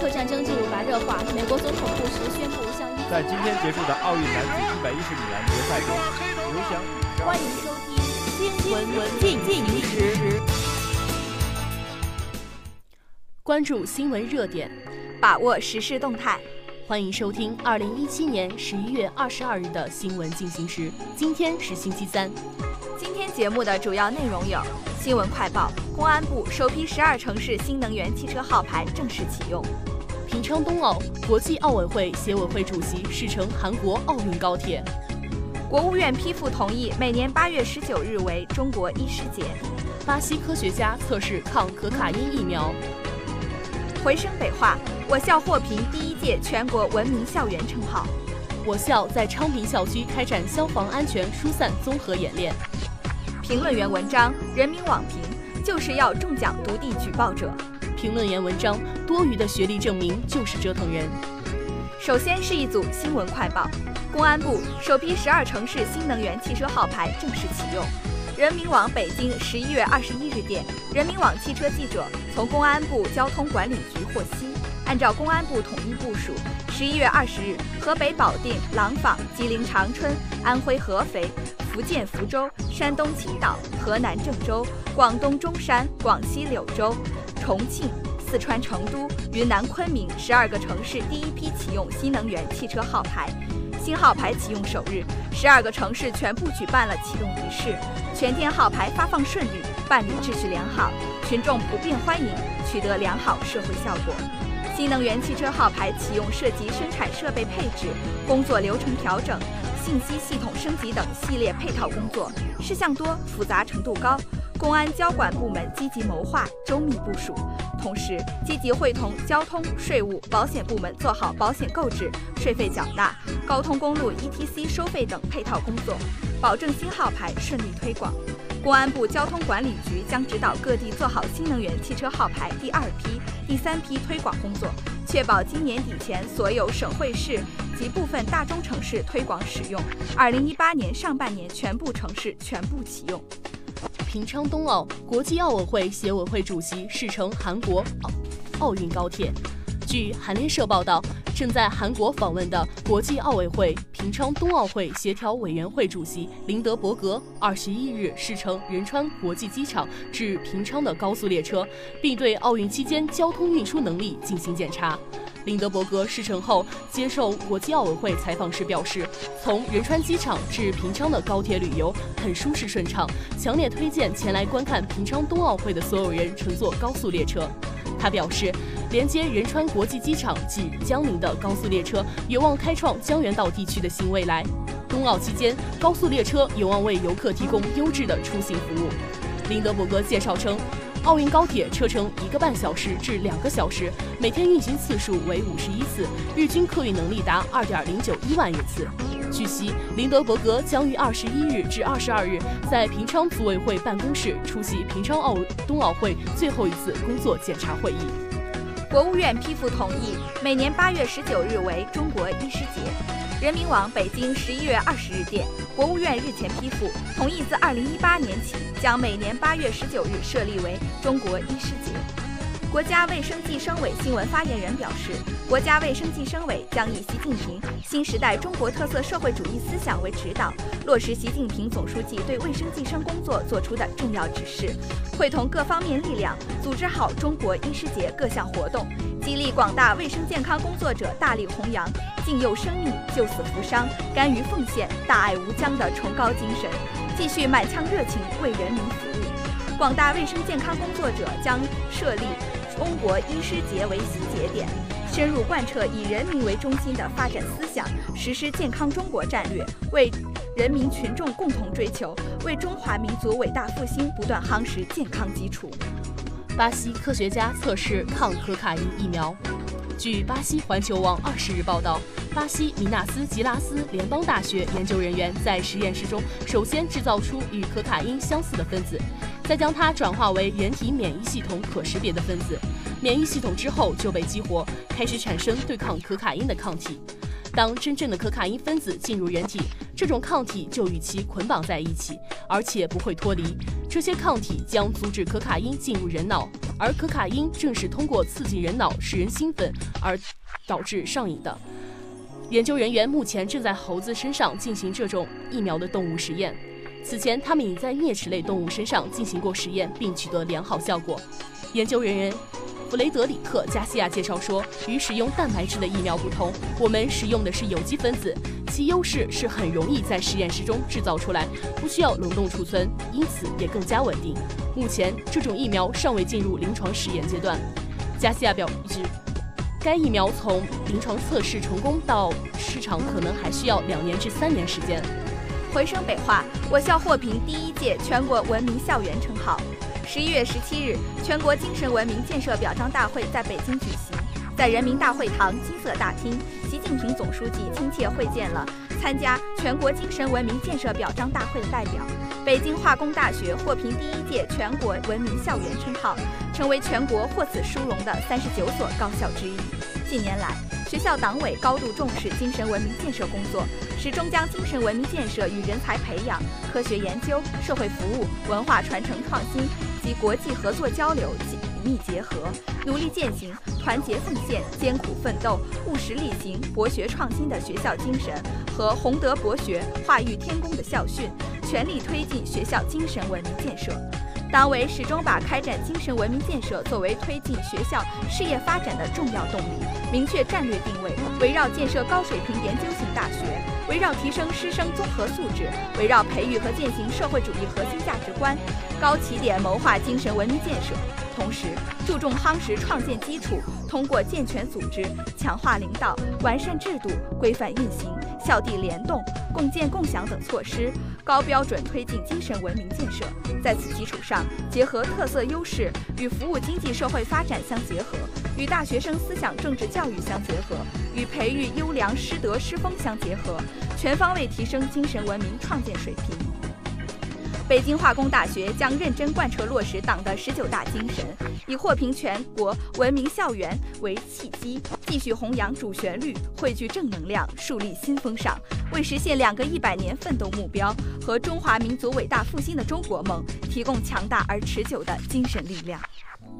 欢迎您准时今天伊拉克战争进入白热化，美国总统布什宣布向伊在今天结束的奥运男子一百一十米栏决赛中，刘翔欢迎收听新闻文进进时，关注新闻热点，把握时事动态。欢迎收听二零一七年十一月二十二日的新闻进行时。今天是星期三。今天节目的主要内容有：新闻快报，公安部首批十二城市新能源汽车号牌正式启用；平昌冬奥，国际奥委会协委会主席试乘韩国奥运高铁；国务院批复同意每年八月十九日为中国医师节；巴西科学家测试抗可卡因疫苗；回声北化。我校获评第一届全国文明校园称号。我校在昌平校区开展消防安全疏散综合演练。评论员文章：人民网评就是要中奖独地举报者。评论员文章：多余的学历证明就是折腾人。首先是一组新闻快报：公安部首批十二城市新能源汽车号牌正式启用。人民网北京十一月二十一日电，人民网汽车记者从公安部交通管理局获悉。按照公安部统一部署，十一月二十日，河北保定、廊坊、吉林长春、安徽合肥、福建福州、山东青岛、河南郑州、广东中山、广西柳州、重庆、四川成都、云南昆明十二个城市第一批启用新能源汽车号牌。新号牌启用首日，十二个城市全部举办了启动仪式，全天号牌发放顺利，办理秩序良好，群众普遍欢迎，取得良好社会效果。新能源汽车号牌启用涉及生产设备配置、工作流程调整、信息系统升级等系列配套工作，事项多、复杂程度高。公安交管部门积极谋划、周密部署，同时积极会同交通、税务、保险部门做好保险购置、税费缴纳、高通公路 ETC 收费等配套工作，保证新号牌顺利推广。公安部交通管理局将指导各地做好新能源汽车号牌第二批、第三批推广工作，确保今年底前所有省会市及部分大中城市推广使用，二零一八年上半年全部城市全部启用。平昌冬奥，国际奥委会协委会主席试乘韩国奥奥运高铁。据韩联社报道，正在韩国访问的国际奥委会平昌冬奥会协调委员会主席林德伯格，二十一日试乘仁川国际机场至平昌的高速列车，并对奥运期间交通运输能力进行检查。林德伯格试乘后接受国际奥委会采访时表示，从仁川机场至平昌的高铁旅游很舒适顺畅，强烈推荐前来观看平昌冬奥会的所有人乘坐高速列车。他表示，连接仁川国际机场及江宁的高速列车有望开创江原道地区的新未来。冬奥期间，高速列车有望为游客提供优质的出行服务。林德伯格介绍称，奥运高铁车程一个半小时至两个小时，每天运行次数为五十一次，日均客运能力达二点零九一万人次。据悉，林德伯格将于二十一日至二十二日在平昌组委会办公室出席平昌奥冬奥会最后一次工作检查会议。国务院批复同意，每年八月十九日为中国医师节。人民网北京十一月二十日电，国务院日前批复同意，自二零一八年起，将每年八月十九日设立为中国医师节。国家卫生计生委新闻发言人表示，国家卫生计生委将以习近平新时代中国特色社会主义思想为指导，落实习近平总书记对卫生计生工作作出的重要指示，会同各方面力量，组织好中国医师节各项活动，激励广大卫生健康工作者大力弘扬敬佑生命、救死扶伤、甘于奉献、大爱无疆的崇高精神，继续满腔热情为人民服务。广大卫生健康工作者将设立。中国医师节为新节点，深入贯彻以人民为中心的发展思想，实施健康中国战略，为人民群众共同追求，为中华民族伟大复兴不断夯实健康基础。巴西科学家测试抗可卡因疫苗。据巴西环球网二十日报道，巴西米纳斯吉拉斯联邦大学研究人员在实验室中首先制造出与可卡因相似的分子。再将它转化为人体免疫系统可识别的分子，免疫系统之后就被激活，开始产生对抗可卡因的抗体。当真正的可卡因分子进入人体，这种抗体就与其捆绑在一起，而且不会脱离。这些抗体将阻止可卡因进入人脑，而可卡因正是通过刺激人脑使人兴奋而导致上瘾的。研究人员目前正在猴子身上进行这种疫苗的动物实验。此前，他们已在啮齿类动物身上进行过实验，并取得良好效果。研究人员弗雷德里克·加西亚介绍说：“与使用蛋白质的疫苗不同，我们使用的是有机分子，其优势是很容易在实验室中制造出来，不需要冷冻储存，因此也更加稳定。目前，这种疫苗尚未进入临床实验阶段。”加西亚表示。该疫苗从临床测试成功到市场，可能还需要两年至三年时间。回声北化，我校获评第一届全国文明校园称号。十一月十七日，全国精神文明建设表彰大会在北京举行，在人民大会堂金色大厅，习近平总书记亲切会见了参加全国精神文明建设表彰大会的代表。北京化工大学获评第一届全国文明校园称号，成为全国获此殊荣的三十九所高校之一。近年来，学校党委高度重视精神文明建设工作，始终将精神文明建设与人才培养、科学研究、社会服务、文化传承创新及国际合作交流紧密结合，努力践行团结奉献、艰苦奋斗、务实力行、博学创新的学校精神和弘德博学、化育天工的校训。全力推进学校精神文明建设，党委始终把开展精神文明建设作为推进学校事业发展的重要动力，明确战略定位，围绕建设高水平研究型大学，围绕提升师生综合素质，围绕培育和践行社会主义核心价值观，高起点谋划精神文明建设。同时，注重夯实创建基础，通过健全组织、强化领导、完善制度、规范运行、校地联动。共建共享等措施，高标准推进精神文明建设。在此基础上，结合特色优势与服务经济社会发展相结合，与大学生思想政治教育相结合，与培育优良师德师风相结合，全方位提升精神文明创建水平。北京化工大学将认真贯彻落实党的十九大精神，以获评全国文明校园为契机，继续弘扬主旋律，汇聚正能量，树立新风尚，为实现两个一百年奋斗目标和中华民族伟大复兴的中国梦提供强大而持久的精神力量。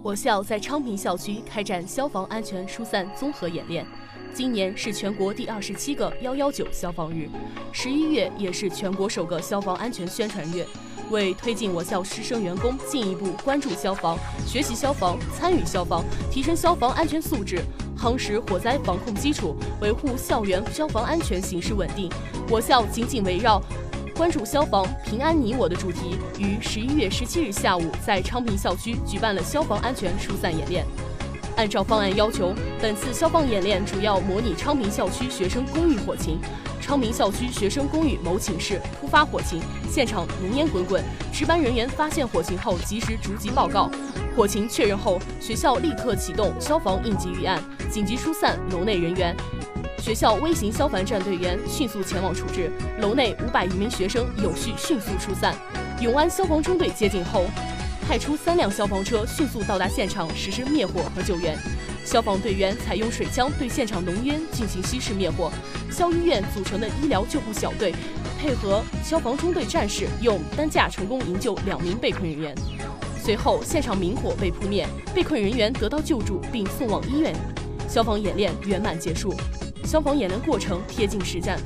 我校在昌平校区开展消防安全疏散综合演练。今年是全国第二十七个“幺幺九”消防日，十一月也是全国首个消防安全宣传月。为推进我校师生员工进一步关注消防、学习消防、参与消防，提升消防安全素质，夯实火灾防控基础，维护校园消防安全形势稳定，我校紧紧围绕“关注消防，平安你我”的主题，于十一月十七日下午在昌平校区举办了消防安全疏散演练。按照方案要求，本次消防演练主要模拟昌平校区学生公寓火情。昌平校区学生公寓某寝室突发火情，现场浓烟滚滚，值班人员发现火情后及时逐级报告。火情确认后，学校立刻启动消防应急预案，紧急疏散楼内人员。学校微型消防站队员迅速前往处置，楼内五百余名学生有序迅速疏散。永安消防中队接警后，派出三辆消防车迅速到达现场实施灭火和救援。消防队员采用水枪对现场浓烟进行稀释灭火，消医院组成的医疗救护小队配合消防中队战士用担架成功营救两名被困人员。随后，现场明火被扑灭，被困人员得到救助并送往医院。消防演练圆满结束。消防演练过程贴近实战。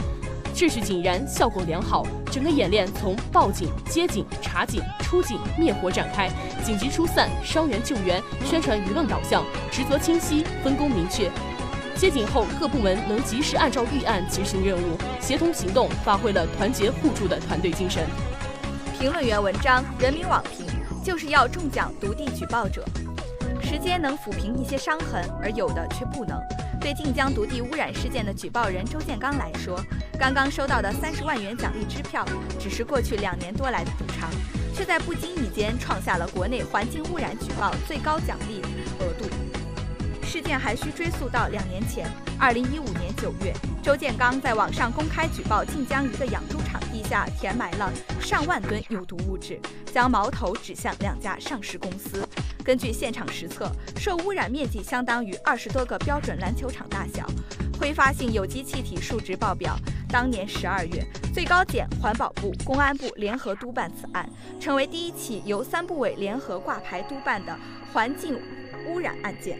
秩序井然，效果良好。整个演练从报警、接警、查警、出警、灭火展开，紧急疏散、伤员救援、宣传舆论导向，职责清晰，分工明确。接警后，各部门能及时按照预案执行任务，协同行动，发挥了团结互助的团队精神。评论员文章：人民网评就是要中奖独地举报者。时间能抚平一些伤痕，而有的却不能。对晋江毒地污染事件的举报人周建刚来说，刚刚收到的三十万元奖励支票，只是过去两年多来的补偿，却在不经意间创下了国内环境污染举报最高奖励额度。事件还需追溯到两年前，二零一五年九月，周建刚在网上公开举报晋江一个养猪场地下填埋了上万吨有毒物质，将矛头指向两家上市公司。根据现场实测，受污染面积相当于二十多个标准篮球场大小，挥发性有机气体数值爆表，当年十二月，最高检、环保部、公安部联合督办此案，成为第一起由三部委联合挂牌督办的环境污染案件。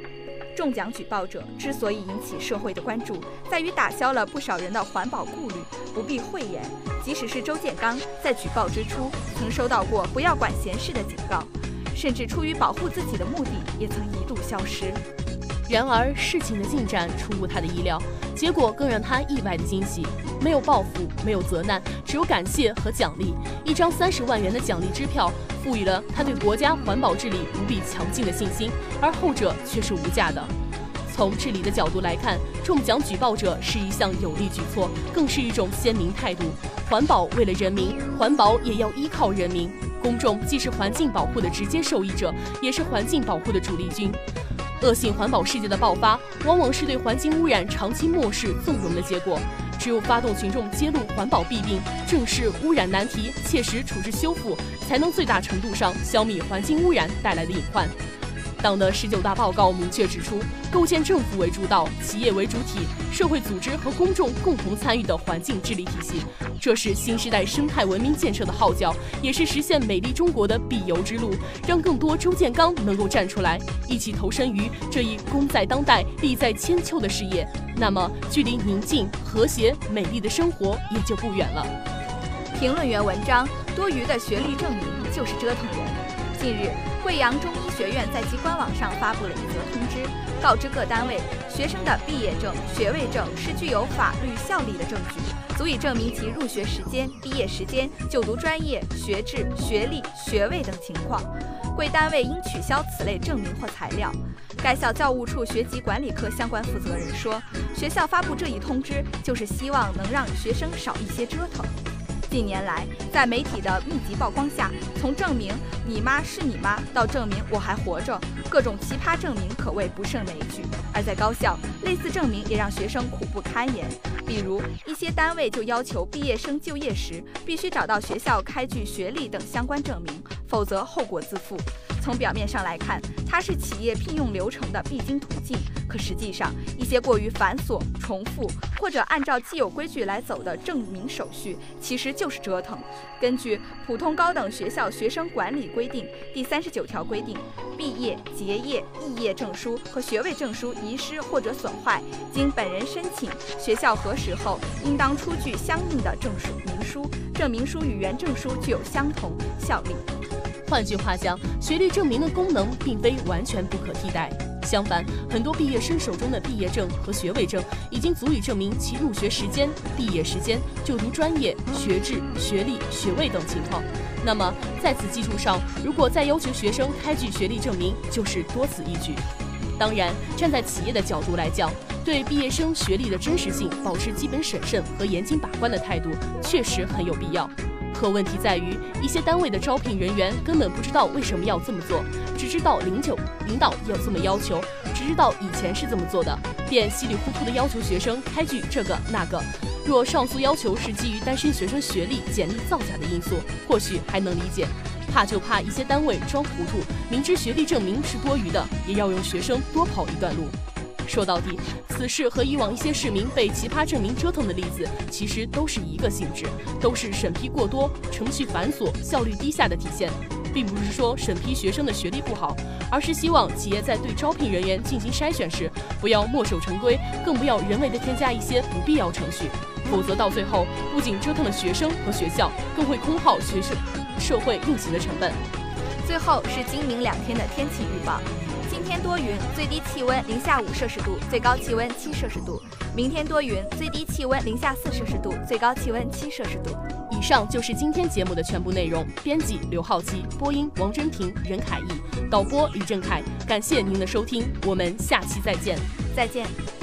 中奖举报者之所以引起社会的关注，在于打消了不少人的环保顾虑。不必讳言，即使是周建刚在举报之初，曾收到过“不要管闲事”的警告，甚至出于保护自己的目的，也曾一度消失。然而，事情的进展出乎他的意料，结果更让他意外的惊喜。没有报复，没有责难，只有感谢和奖励。一张三十万元的奖励支票，赋予了他对国家环保治理无比强劲的信心，而后者却是无价的。从治理的角度来看，中奖举报者是一项有力举措，更是一种鲜明态度。环保为了人民，环保也要依靠人民。公众既是环境保护的直接受益者，也是环境保护的主力军。恶性环保事件的爆发，往往是对环境污染长期漠视、纵容的结果。只有发动群众揭露环保弊病，正视污染难题，切实处置修复，才能最大程度上消灭环境污染带来的隐患。党的十九大报告明确指出，构建政府为主导、企业为主体、社会组织和公众共同参与的环境治理体系，这是新时代生态文明建设的号角，也是实现美丽中国的必由之路。让更多周建刚能够站出来，一起投身于这一功在当代、利在千秋的事业，那么距离宁静、和谐、美丽的生活也就不远了。评论员文章：多余的学历证明就是折腾人。近日。贵阳中医学院在其官网上发布了一则通知，告知各单位，学生的毕业证、学位证是具有法律效力的证据，足以证明其入学时间、毕业时间、就读专业、学制、学历、学位等情况。贵单位应取消此类证明或材料。该校教务处学籍管理科相关负责人说，学校发布这一通知，就是希望能让学生少一些折腾。近年来，在媒体的密集曝光下，从证明你妈是你妈到证明我还活着，各种奇葩证明可谓不胜枚举。而在高校，类似证明也让学生苦不堪言。比如，一些单位就要求毕业生就业时必须找到学校开具学历等相关证明，否则后果自负。从表面上来看，它是企业聘用流程的必经途径，可实际上，一些过于繁琐、重复或者按照既有规矩来走的证明手续，其实就是折腾。根据《普通高等学校学生管理规定》第三十九条规定，毕业、结业、肄业证书和学位证书遗失或者损坏，经本人申请，学校核实后，应当出具相应的证书明书，证明书与原证书具有相同效力。换句话讲，学历证明的功能并非完全不可替代。相反，很多毕业生手中的毕业证和学位证已经足以证明其入学时间、毕业时间、就读专业、学制、学历、学位等情况。那么，在此基础上，如果再要求学生开具学历证明，就是多此一举。当然，站在企业的角度来讲，对毕业生学历的真实性保持基本审慎和严谨把关的态度，确实很有必要。可问题在于，一些单位的招聘人员根本不知道为什么要这么做，只知道领九领导要这么要求，只知道以前是这么做的，便稀里糊涂的要求学生开具这个那个。若上诉要求是基于单身学生学历、简历造假的因素，或许还能理解。怕就怕一些单位装糊涂，明知学历证明是多余的，也要用学生多跑一段路。说到底，此事和以往一些市民被奇葩证明折腾的例子，其实都是一个性质，都是审批过多、程序繁琐、效率低下的体现，并不是说审批学生的学历不好，而是希望企业在对招聘人员进行筛选时，不要墨守成规，更不要人为的添加一些不必要程序，否则到最后不仅折腾了学生和学校，更会空耗学生社会运行的成本。最后是今明两天的天气预报。今天多云，最低气温零下五摄氏度，最高气温七摄氏度。明天多云，最低气温零下四摄氏度，最高气温七摄氏度。以上就是今天节目的全部内容。编辑刘浩基，播音王真婷、任凯毅，导播李正凯。感谢您的收听，我们下期再见。再见。